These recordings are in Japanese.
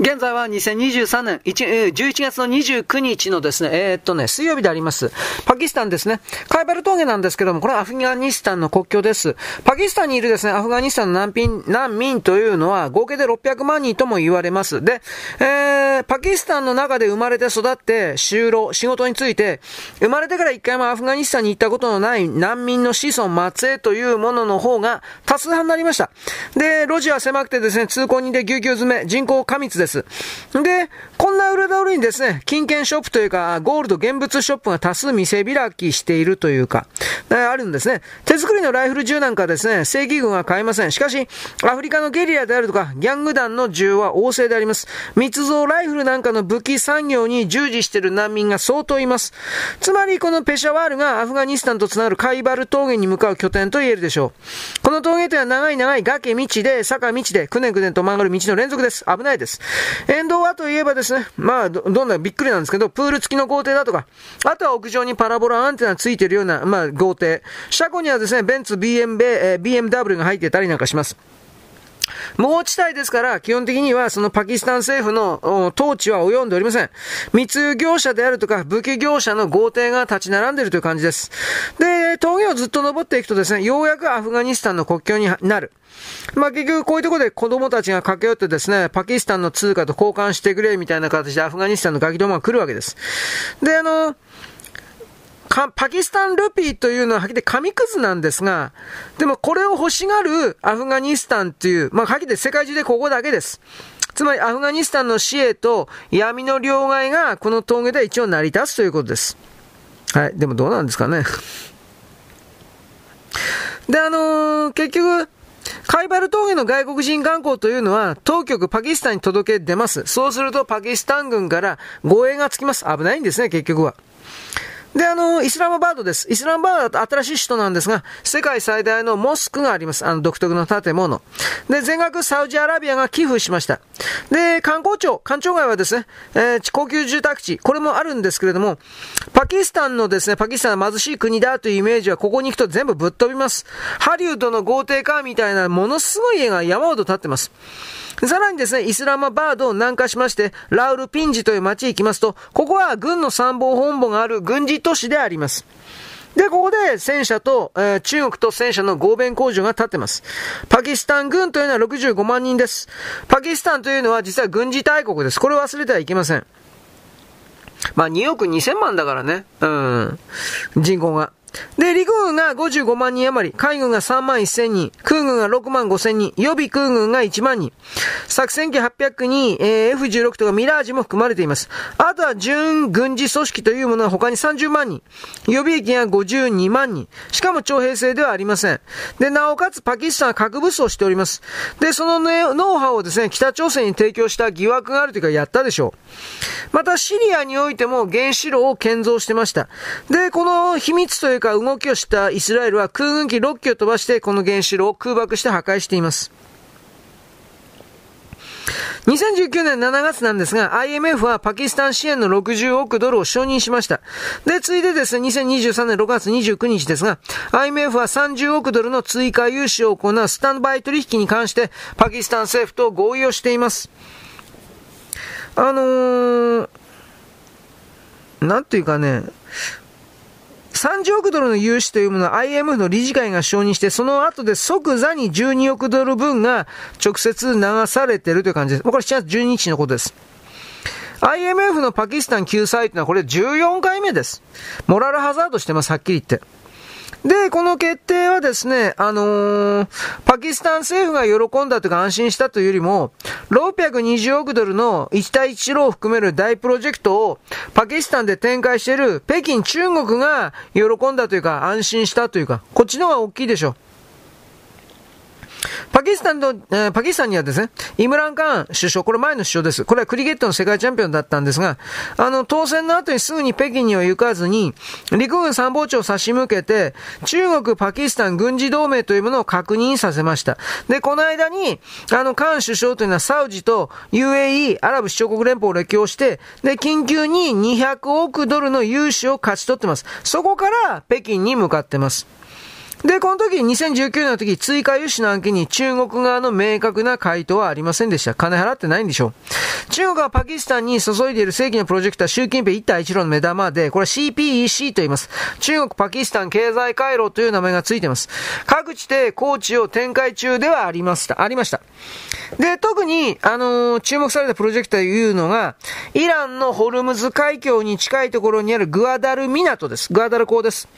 現在は2023年1、11月の29日のですね、えー、っとね、水曜日であります。パキスタンですね。カイバル峠なんですけども、これはアフガニスタンの国境です。パキスタンにいるですね、アフガニスタンの難民、難民というのは合計で600万人とも言われます。で、えー、パキスタンの中で生まれて育って、就労、仕事について、生まれてから一回もアフガニスタンに行ったことのない難民の子孫末裔というものの方が多数派になりました。で、路地は狭くてですね、通行人でぎゅうぎゅう詰め、人口過密です。です。で、こんな裏通りにですね、金券ショップというか、ゴールド現物ショップが多数店開きしているというか、あるんですね。手作りのライフル銃なんかですね、正規軍は買えません。しかし、アフリカのゲリラであるとか、ギャング団の銃は旺盛であります。密造ライフルなんかの武器産業に従事している難民が相当います。つまり、このペシャワールがアフガニスタンとつながるカイバル峠に向かう拠点と言えるでしょう。この峠というのは長い長い崖道で、坂道で、くねくねと曲がる道の連続です。危ないです。沿道はといえばですね、まあど、どんなびっくりなんですけど、プール付きの豪邸だとか、あとは屋上にパラボラアンテナ付いてるような、まあ、豪邸。車庫にはですね、ベンツ、BM、えー、BMW が入ってたりなんかします。無法地帯ですから、基本的にはそのパキスタン政府の統治は及んでおりません。密輸業者であるとか武器業者の豪邸が立ち並んでいるという感じです。で、峠をずっと登っていくとですね、ようやくアフガニスタンの国境になる。まあ結局こういうところで子供たちが駆け寄ってですね、パキスタンの通貨と交換してくれみたいな形でアフガニスタンのガキどもが来るわけです。で、あの、パキスタンルピーというのははっきり紙くずなんですが、でもこれを欲しがるアフガニスタンという、まあはっきり世界中でここだけです。つまりアフガニスタンの死へと闇の両替がこの峠で一応成り立つということです。はい。でもどうなんですかね。で、あのー、結局、カイバル峠の外国人観光というのは、当局パキスタンに届け出ます。そうするとパキスタン軍から護衛がつきます。危ないんですね、結局は。で、あの、イスラムバードです。イスラムバードは新しい首都なんですが、世界最大のモスクがあります。あの、独特の建物。で、全額サウジアラビアが寄付しました。で、観光庁、官庁街はですね、えー、高級住宅地、これもあるんですけれども、パキスタンのですね、パキスタンは貧しい国だというイメージはここに行くと全部ぶっ飛びます。ハリウッドの豪邸化みたいなものすごい家が山ほど建ってます。さらにですね、イスラマバードを南下しまして、ラウルピンジという町へ行きますと、ここは軍の参謀本部がある軍事都市であります。で、ここで戦車と、えー、中国と戦車の合弁工場が立ってます。パキスタン軍というのは65万人です。パキスタンというのは実は軍事大国です。これを忘れてはいけません。まあ2億2000万だからね。うん。人口が。で、陸軍が55万人余り、海軍が3万1000人、空軍が6万5000人、予備空軍が1万人、作戦機800に、えー、F16 とかミラージも含まれています。あとは準軍事組織というものは他に30万人、予備役が52万人、しかも徴兵制ではありません。で、なおかつパキスタンは核武装しております。で、その、ね、ノウハウをですね、北朝鮮に提供した疑惑があるというかやったでしょう。またシリアにおいても原子炉を建造してました。で、この秘密というかか動きをしたイスラエルは空軍機6機を飛ばしてこの原子炉を空爆して破壊しています。2019年7月なんですが、IMF はパキスタン支援の60億ドルを承認しました。で、ついでですね、2023年6月29日ですが、IMF は30億ドルの追加融資を行うスタンバイ取引に関して、パキスタン政府と合意をしています。あのー、なんていうかね、30億ドルの融資というものは IMF の理事会が承認して、その後で即座に12億ドル分が直接流されているという感じです。これ7月12日のことです。IMF のパキスタン救済というのはこれ14回目です。モラルハザードしてます、はっきり言って。で、この決定はですね、あのー、パキスタン政府が喜んだというか安心したというよりも、620億ドルの一帯一路を含める大プロジェクトをパキスタンで展開している北京中国が喜んだというか安心したというか、こっちの方が大きいでしょう。パキスタンと、えー、パキスタンにはですね、イムランカーン首相、これ前の首相です。これはクリケットの世界チャンピオンだったんですが、あの、当選の後にすぐに北京には行かずに、陸軍参謀長を差し向けて、中国、パキスタン軍事同盟というものを確認させました。で、この間に、あの、カーン首相というのはサウジと UAE、アラブ首長国連邦を歴訪して、で、緊急に200億ドルの融資を勝ち取ってます。そこから北京に向かってます。で、この時、2019年の時、追加輸出の案件に中国側の明確な回答はありませんでした。金払ってないんでしょう。中国はパキスタンに注いでいる正規のプロジェクトは習近平一帯一路の目玉で、これは CPEC と言います。中国パキスタン経済回路という名前がついています。各地でコーチを展開中ではありました。ありました。で、特に、あのー、注目されたプロジェクトというのが、イランのホルムズ海峡に近いところにあるグアダル港です。グアダル港です。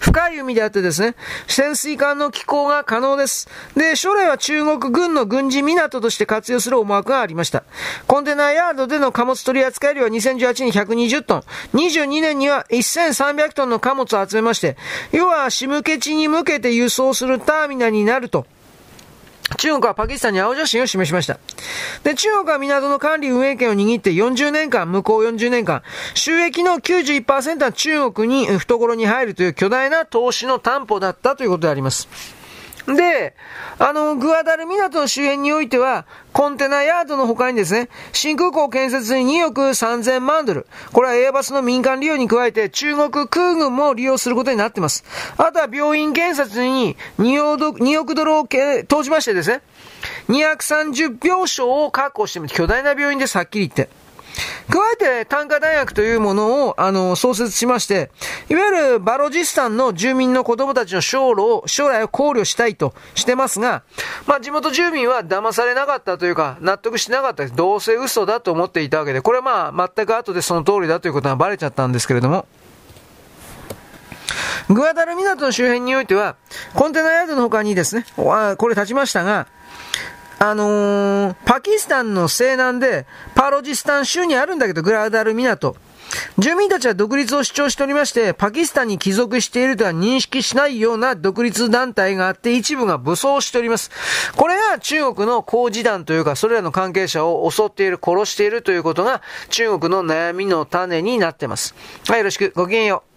深い海であってですね、潜水艦の寄港が可能です。で、将来は中国軍の軍事港として活用する思惑がありました。コンテナヤードでの貨物取扱量は2018年120トン、22年には1300トンの貨物を集めまして、要はシムケ地に向けて輸送するターミナルになると。中国はパキスタンに青写真を示しました。で、中国は港の管理運営権を握って40年間、向こう40年間、収益の91%は中国に懐に入るという巨大な投資の担保だったということであります。で、あの、グアダル港の周辺においては、コンテナヤードの他にですね、新空港建設に2億3000万ドル。これはエアバスの民間利用に加えて中国空軍も利用することになってます。あとは病院建設に2億ドルを投じましてですね、230病床を確保してます。巨大な病院です、はっきり言って。加えて、単価大学というものを、あの、創設しまして、いわゆるバロジスタンの住民の子供たちの将来を、将来を考慮したいとしてますが、まあ、地元住民は騙されなかったというか、納得してなかったです。どうせ嘘だと思っていたわけで、これはまあ、全く後でその通りだということがバレちゃったんですけれども、グアダル港の周辺においては、コンテナヤードの他にですね、これ立ちましたが、あのー、パキスタンの西南で、パロジスタン州にあるんだけど、グラダル港。住民たちは独立を主張しておりまして、パキスタンに帰属しているとは認識しないような独立団体があって、一部が武装しております。これが中国の工事団というか、それらの関係者を襲っている、殺しているということが、中国の悩みの種になってます。はい、よろしく。ごきげんよう。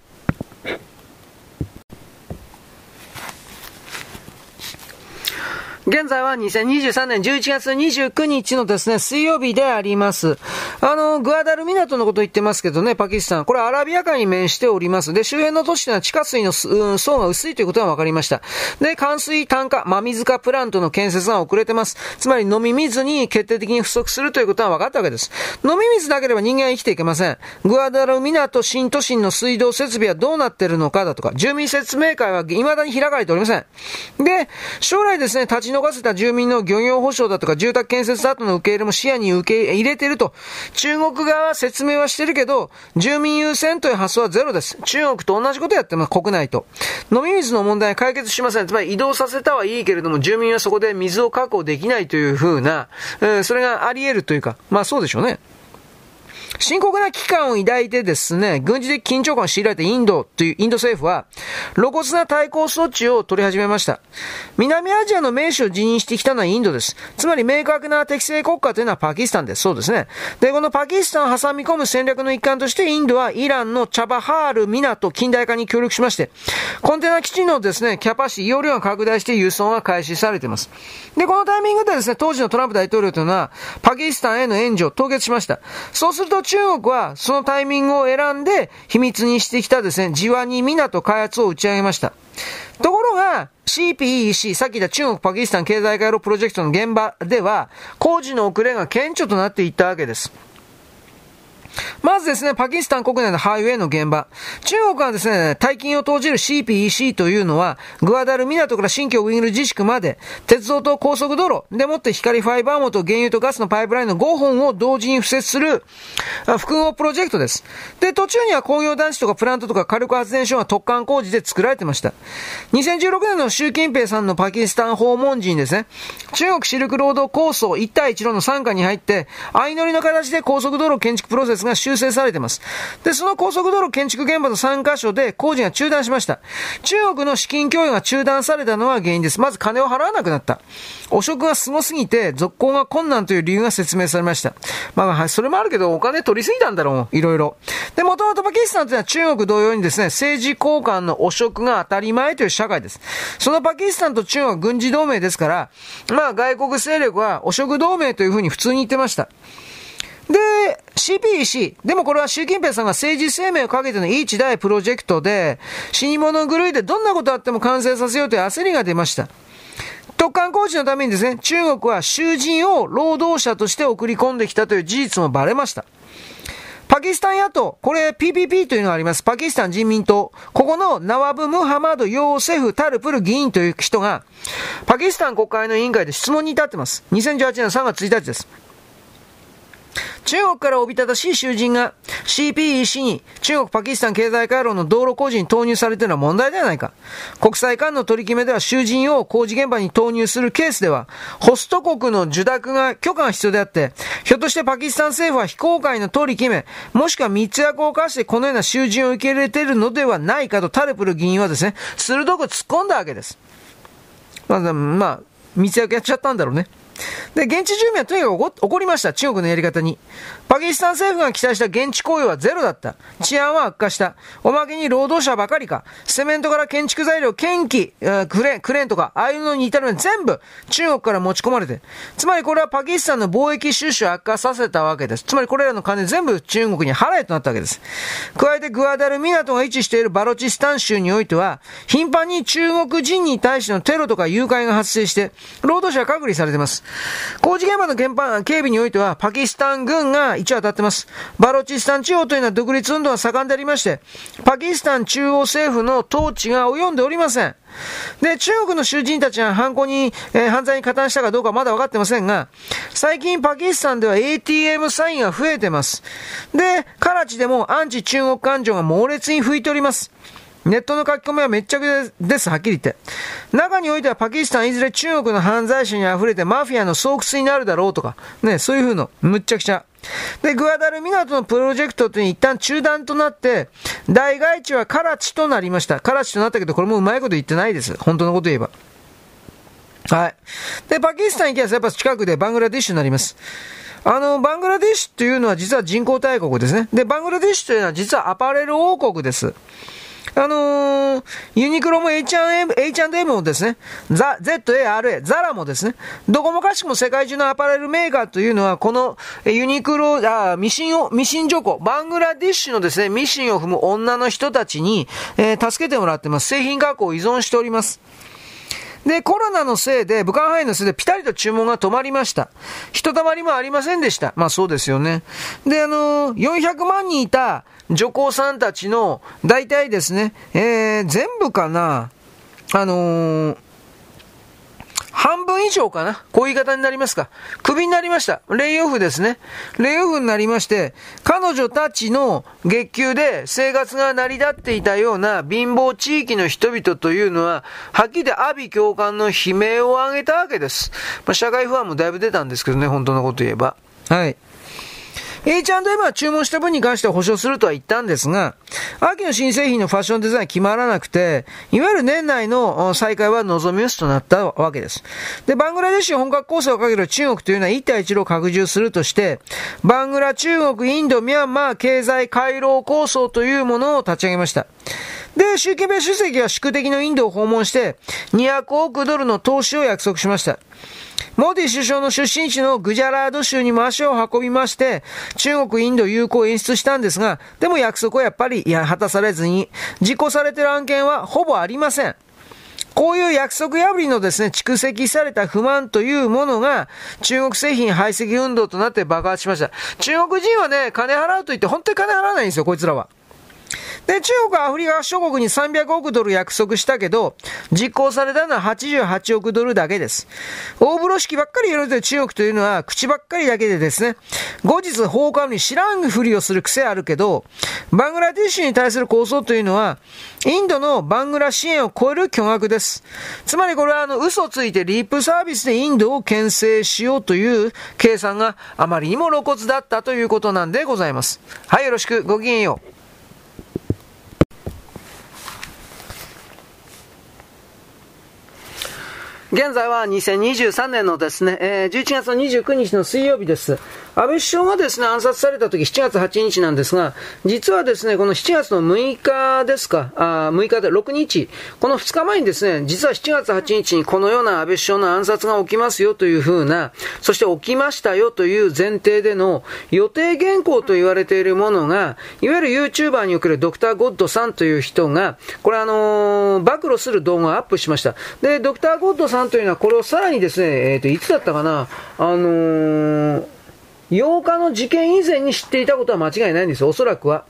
現在は2023年11月29日のですね、水曜日であります。あの、グアダル港のこと言ってますけどね、パキスタン。これアラビア海に面しております。で、周辺の都市というのは地下水の、うん、層が薄いということが分かりました。で、冠水炭化、真水化プラントの建設が遅れてます。つまり飲み水に決定的に不足するということが分かったわけです。飲み水なければ人間は生きていけません。グアダル港新都心の水道設備はどうなってるのかだとか、住民説明会は未だに開かれておりません。で、将来ですね、立ち逃せた住民の漁業保障だとか住宅建設後の受け入れも視野に受け入れていると、中国側は説明はしてるけど、住民優先という発想はゼロです。中国と同じことやってます、国内と。飲み水の問題は解決しません。つまり移動させたはいいけれども、住民はそこで水を確保できないというふうな、えー、それがあり得るというか、まあそうでしょうね。深刻な危機感を抱いてですね、軍事的緊張感を強いられたインドというインド政府は、露骨な対抗措置を取り始めました。南アジアの名手を辞任してきたのはインドです。つまり明確な適正国家というのはパキスタンです。そうですね。で、このパキスタンを挟み込む戦略の一環としてインドはイランのチャバハール港近代化に協力しまして、コンテナ基地のですね、キャパシティ、容量が拡大して輸送が開始されています。で、このタイミングでですね、当時のトランプ大統領というのは、パキスタンへの援助を凍結しました。そうすると中国はそのタイミングを選んで秘密にしてきたですね、ジワニ港開発を打ち上げました。ところが、CPEC、さっき言った中国パキスタン経済回路プロジェクトの現場では、工事の遅れが顕著となっていったわけです。まずですね、パキスタン国内のハイウェイの現場。中国はですね、大金を投じる CPEC というのは、グアダル港から新疆ウイグル自治区まで、鉄道と高速道路でもって光ファイバーモと原油とガスのパイプラインの5本を同時に敷設する、複合プロジェクトです。で、途中には工業団地とかプラントとか火力発電所が特管工事で作られてました。2016年の習近平さんのパキスタン訪問時にですね、中国シルクロード構想一帯一路の参加に入って、相乗りの形で高速道路建築プロセスが修正されています。で、その高速道路建築現場の3カ所で工事が中断しました。中国の資金供与が中断されたのは原因です。まず金を払わなくなった。汚職がすごすぎて続行が困難という理由が説明されました。まあ、それもあるけどお金取りすぎたんだろう。いろいろ。で、もともとパキスタンというのは中国同様にですね、政治交換の汚職が当たり前という社会です。そのパキスタンと中国は軍事同盟ですから、まあ外国勢力は汚職同盟というふうに普通に言ってました。で、CPEC。でもこれは習近平さんが政治生命をかけてのいい一大プロジェクトで、死に物狂いでどんなことあっても完成させようという焦りが出ました。特艦工事のためにですね、中国は囚人を労働者として送り込んできたという事実もバレました。パキスタン野党、これ PPP というのがあります。パキスタン人民党。ここのナワブ・ムハマド・ヨーセフ・タルプル議員という人が、パキスタン国会の委員会で質問に至ってます。2018年3月1日です。中国からおびただしい囚人が CPEC に中国パキスタン経済回廊の道路工事に投入されているのは問題ではないか。国際間の取り決めでは囚人を工事現場に投入するケースでは、ホスト国の受諾が許可が必要であって、ひょっとしてパキスタン政府は非公開の取り決め、もしくは密約を犯してこのような囚人を受け入れているのではないかとタルプル議員はですね、鋭く突っ込んだわけです。まあ、まあ、密約やっちゃったんだろうね。で、現地住民はとにかく怒りました。中国のやり方に。パキスタン政府が期待した現地雇用はゼロだった。治安は悪化した。おまけに労働者ばかりか。セメントから建築材料、建機、クレーン、クレーンとか、ああいうのに至るのに全部中国から持ち込まれて。つまりこれはパキスタンの貿易収支を悪化させたわけです。つまりこれらの金全部中国に払えとなったわけです。加えてグアダル港が位置しているバロチスタン州においては、頻繁に中国人に対してのテロとか誘拐が発生して、労働者は隔離されています。工事現場の現場警備においては、パキスタン軍が一応当たってます。バロチスタン地方というのは独立運動が盛んでありまして、パキスタン中央政府の統治が及んでおりません。で、中国の囚人たちが犯行に、えー、犯罪に加担したかどうかまだ分かってませんが、最近パキスタンでは ATM サインが増えてます。で、カラチでもアンチ中国感情が猛烈に吹いております。ネットの書き込みはめっちゃくです、はっきり言って。中においてはパキスタンいずれ中国の犯罪者に溢れてマフィアの巣窟になるだろうとか、ね、そういう風の、むっちゃくちゃ。で、グアダル港のプロジェクトというのは一旦中断となって、大外地はカラチとなりました。カラチとなったけど、これもうまいこと言ってないです。本当のこと言えば。はい。で、パキスタン行きますやっぱ近くでバングラディッシュになります。あの、バングラディッシュというのは実は人口大国ですね。で、バングラディッシュというのは実はアパレル王国です。あのー、ユニクロも H&M, H&M もですね、ザ、ZARA、ザラもですね、どこもかしくも世界中のアパレルメーカーというのは、このユニクロ、あミシンを、ミシン女工、バングラディッシュのですね、ミシンを踏む女の人たちに、えー、助けてもらってます。製品加工を依存しております。で、コロナのせいで、武漢肺炎のせいでピタリと注文が止まりました。ひとたまりもありませんでした。まあそうですよね。で、あのー、400万人いた女工さんたちの、大体ですね、えー、全部かな、あのー、半分以上かなこういう言い方になりますか。クビになりました。レイオフですね。レイオフになりまして、彼女たちの月給で生活が成り立っていたような貧乏地域の人々というのは、はっきりで阿鼻教官の悲鳴を上げたわけです。まあ、社会不安もだいぶ出たんですけどね、本当のこと言えば。はい。H&M は注文した分に関しては保証するとは言ったんですが、秋の新製品のファッションデザイン決まらなくて、いわゆる年内の再開は望み薄となったわけです。で、バングラデシュ本格構想をかける中国というのは一帯一路拡充するとして、バングラ、中国、インド、ミャンマー経済回廊構想というものを立ち上げました。で、習近平主席は宿敵のインドを訪問して、200億ドルの投資を約束しました。モディ首相の出身地のグジャラード州にも足を運びまして、中国、インド友好を演出したんですが、でも約束はやっぱり、いや、果たされずに、実行されてる案件はほぼありません。こういう約束破りのですね、蓄積された不満というものが、中国製品排斥運動となって爆発しました。中国人はね、金払うと言って本当に金払わないんですよ、こいつらは。で、中国はアフリカ諸国に300億ドル約束したけど、実行されたのは88億ドルだけです。大風呂敷ばっかりやる中国というのは口ばっかりだけでですね、後日放課後に知らんふりをする癖あるけど、バングラディッシュに対する構想というのは、インドのバングラ支援を超える巨額です。つまりこれはあの嘘ついてリップサービスでインドを牽制しようという計算があまりにも露骨だったということなんでございます。はい、よろしく。ごきげんよう。現在は2023年のですね、えー、11月の29日の水曜日です。安倍首相がですね、暗殺された時7月8日なんですが、実はですね、この7月の6日ですか、あ6日で6日、この2日前にですね、実は7月8日にこのような安倍首相の暗殺が起きますよというふうな、そして起きましたよという前提での予定原稿と言われているものが、いわゆる YouTuber におけるドクター・ゴッドさんという人が、これあのー、暴露する動画をアップしました。で、ドクター・ゴッドさんというのは、これをさらにですね、えっ、ー、と、いつだったかな、あのー、8日の事件以前に知っていたことは間違いないんですよ、おそらくは。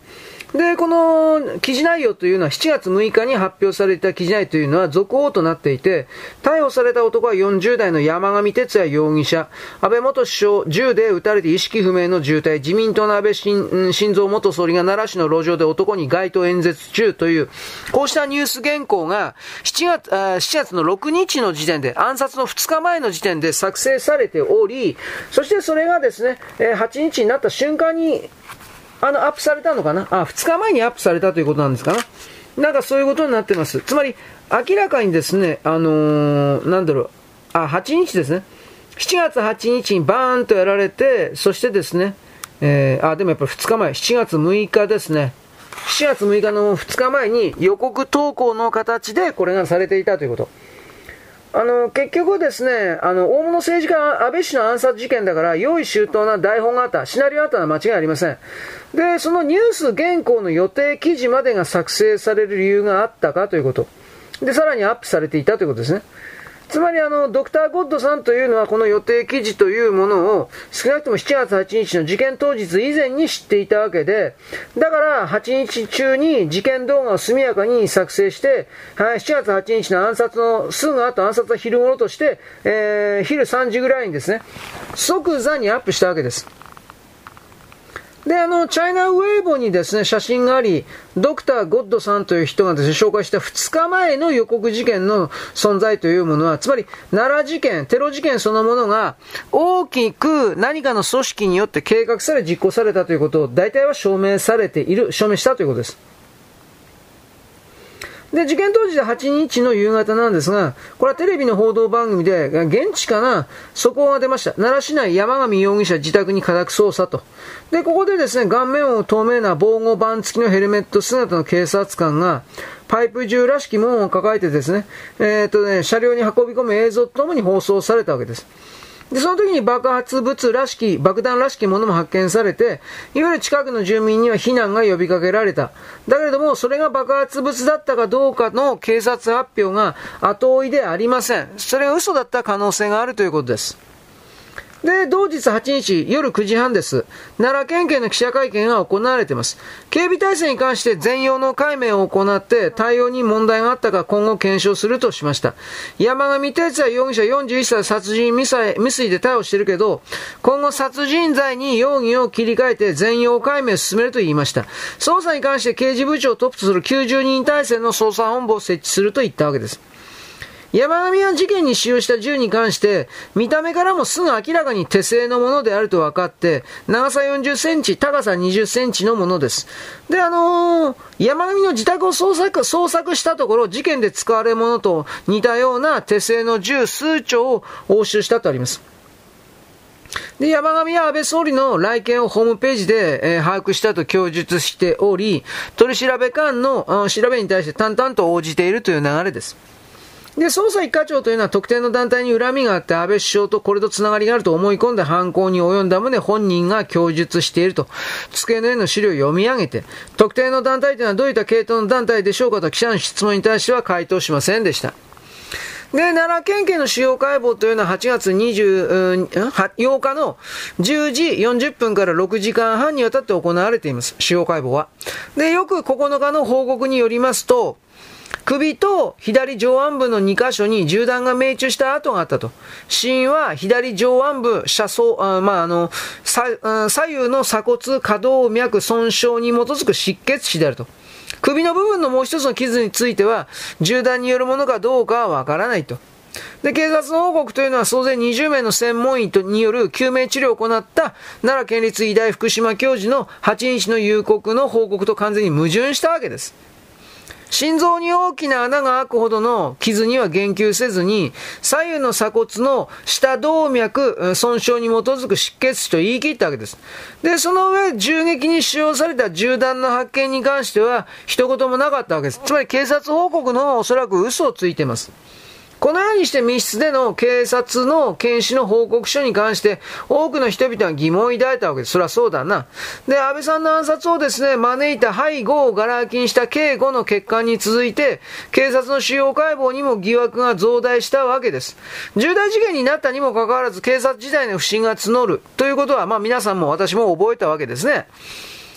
で、この記事内容というのは7月6日に発表された記事内というのは続報となっていて、逮捕された男は40代の山上哲也容疑者、安倍元首相、銃で撃たれて意識不明の重体、自民党の安倍晋三元総理が奈良市の路上で男に街頭演説中という、こうしたニュース原稿が7月、7月の6日の時点で、暗殺の2日前の時点で作成されており、そしてそれがですね、8日になった瞬間にあの、アップされたのかな？あ、2日前にアップされたということなんですかな？なんかそういうことになってます。つまり、明らかにですね、あのー、なんだろう、あ、8日ですね。7月8日にバーンとやられて、そしてですね、えー、あ、でもやっぱり2日前、7月6日ですね。7月6日の2日前に予告投稿の形でこれがされていたということ。あの、結局ですね、あの、大物政治家、安倍氏の暗殺事件だから、用意周到な台本があった、シナリオがあったのは間違いありません。で、そのニュース原稿の予定記事までが作成される理由があったかということ。で、さらにアップされていたということですね。つまりあの、ドクター・ゴッドさんというのはこの予定記事というものを少なくとも7月8日の事件当日以前に知っていたわけで、だから8日中に事件動画を速やかに作成して、はい、7月8日の暗殺のすぐ後暗殺は昼頃として、えー、昼3時ぐらいにですね、即座にアップしたわけです。で、あの、チャイナウェイボにですね、写真があり、ドクター・ゴッドさんという人がですね、紹介した2日前の予告事件の存在というものは、つまり、奈良事件、テロ事件そのものが、大きく何かの組織によって計画され実行されたということを、大体は証明されている、証明したということです。で、事件当時で8日の夕方なんですが、これはテレビの報道番組で、現地かな、速報が出ました。奈良市内山上容疑者自宅に家宅捜査と。で、ここでですね、顔面を透明な防護板付きのヘルメット姿の警察官が、パイプ銃らしきものを抱えてですね、えー、っとね、車両に運び込む映像とともに放送されたわけです。で、その時に爆発物らしき、爆弾らしきものも発見されて、いわゆる近くの住民には避難が呼びかけられた。だけれども、それが爆発物だったかどうかの警察発表が後追いでありません。それが嘘だった可能性があるということです。で、同日8日夜9時半です。奈良県警の記者会見が行われています。警備体制に関して全容の解明を行って対応に問題があったか今後検証するとしました。山上哲也容疑者41歳殺人未遂で逮捕してるけど、今後殺人罪に容疑を切り替えて全容解明を進めると言いました。捜査に関して刑事部長をトップとする90人体制の捜査本部を設置すると言ったわけです。山上は事件に使用した銃に関して、見た目からもすぐ明らかに手製のものであると分かって、長さ40センチ、高さ20センチのものです。で、あのー、山上の自宅を捜索、捜索したところ、事件で使われるものと似たような手製の銃数丁を押収したとあります。で、山上は安倍総理の来県をホームページで、えー、把握したと供述しており、取り調べ官の調べに対して淡々と応じているという流れです。で、捜査一課長というのは特定の団体に恨みがあって安倍首相とこれとつながりがあると思い込んで犯行に及んだ旨本人が供述していると、机の上の資料を読み上げて、特定の団体というのはどういった系統の団体でしょうかと記者の質問に対しては回答しませんでした。で、奈良県警の司法解剖というのは8月20、8日の10時40分から6時間半にわたって行われています。司法解剖は。で、よく9日の報告によりますと、首と左上腕部の2箇所に銃弾が命中した跡があったと。死因は左上腕部、車窓、あまあ、あの、左右の鎖骨可動脈損傷に基づく失血死であると。首の部分のもう一つの傷については、銃弾によるものかどうかはわからないと。で、警察の報告というのは総勢20名の専門医とによる救命治療を行った奈良県立医大福島教授の8日の夕刻の報告と完全に矛盾したわけです。心臓に大きな穴が開くほどの傷には言及せずに、左右の鎖骨の下動脈損傷に基づく失血死と言い切ったわけです。で、その上、銃撃に使用された銃弾の発見に関しては、一言もなかったわけです。つまり警察報告の方はおそらく嘘をついてます。このようにして密室での警察の検視の報告書に関して多くの人々は疑問を抱いたわけです。そりゃそうだな。で、安倍さんの暗殺をですね、招いた背後をガラ空きにした警護の欠陥に続いて、警察の主要解剖にも疑惑が増大したわけです。重大事件になったにもかかわらず警察時代の不信が募るということは、まあ皆さんも私も覚えたわけですね。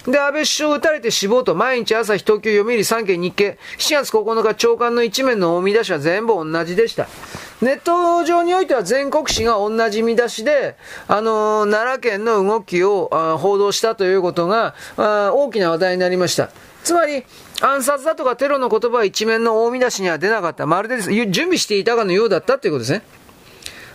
で、安倍首相撃たれて死亡と、毎日朝日、東京、読売、産経、日経、7月9日、長官の一面の見出しは全部同じでした。ネット上においては全国紙が同じ見出しで、あのー、奈良県の動きを報道したということが大きな話題になりました。つまり、暗殺だとかテロの言葉は一面の大見出しには出なかった。まるで準備していたかのようだったということですね。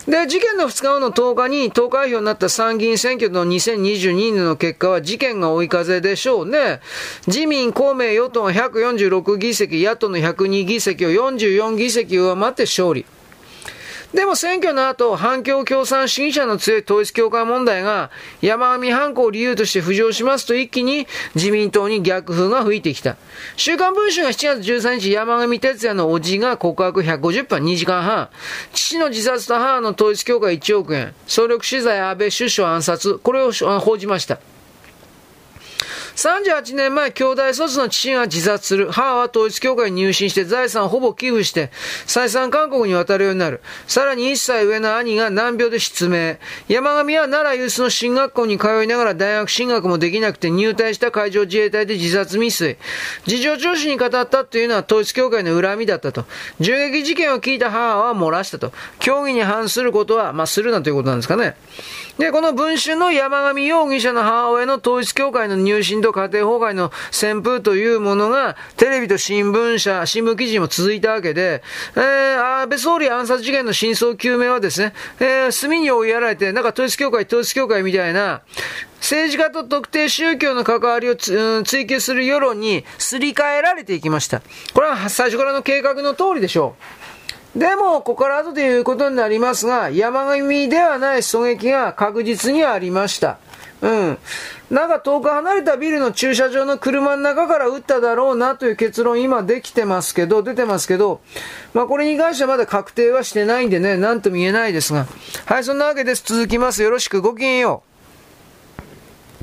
で、事件の2日後の10日に投開票になった参議院選挙の2022年の結果は事件が追い風でしょうね。自民、公明、与党が146議席、野党の102議席を44議席上回って勝利。でも選挙の後、反共共産主義者の強い統一教会問題が山上犯行を理由として浮上しますと一気に自民党に逆風が吹いてきた。週刊文春が7月13日山上哲也の叔父が告白150分2時間半。父の自殺と母の統一教会1億円。総力取材安倍首相暗殺。これを報じました。38年前、兄弟卒の父が自殺する。母は統一教会に入信して財産をほぼ寄付して、再三韓国に渡るようになる。さらに1歳上の兄が難病で失明。山上は奈良ユースの進学校に通いながら大学進学もできなくて入隊した海上自衛隊で自殺未遂。事情聴取に語ったというのは統一教会の恨みだったと。銃撃事件を聞いた母は漏らしたと。教義に反することは、まあ、するなということなんですかね。で、この文春の山上容疑者の母親の統一教会の入信と家庭崩壊の旋風というものが、テレビと新聞社、新聞記事にも続いたわけで、えー、安倍総理暗殺事件の真相究明はですね、えー、隅に追いやられて、なんか統一教会、統一教会みたいな、政治家と特定宗教の関わりを追求する世論にすり替えられていきました。これは最初からの計画の通りでしょう。でも、ここから後で言うことになりますが、山上ではない狙撃が確実にありました。うん。なんか遠く離れたビルの駐車場の車の中から撃っただろうなという結論今できてますけど、出てますけど、まあこれに関してはまだ確定はしてないんでね、なんとも言えないですが。はい、そんなわけです。続きます。よろしくごきげんよう。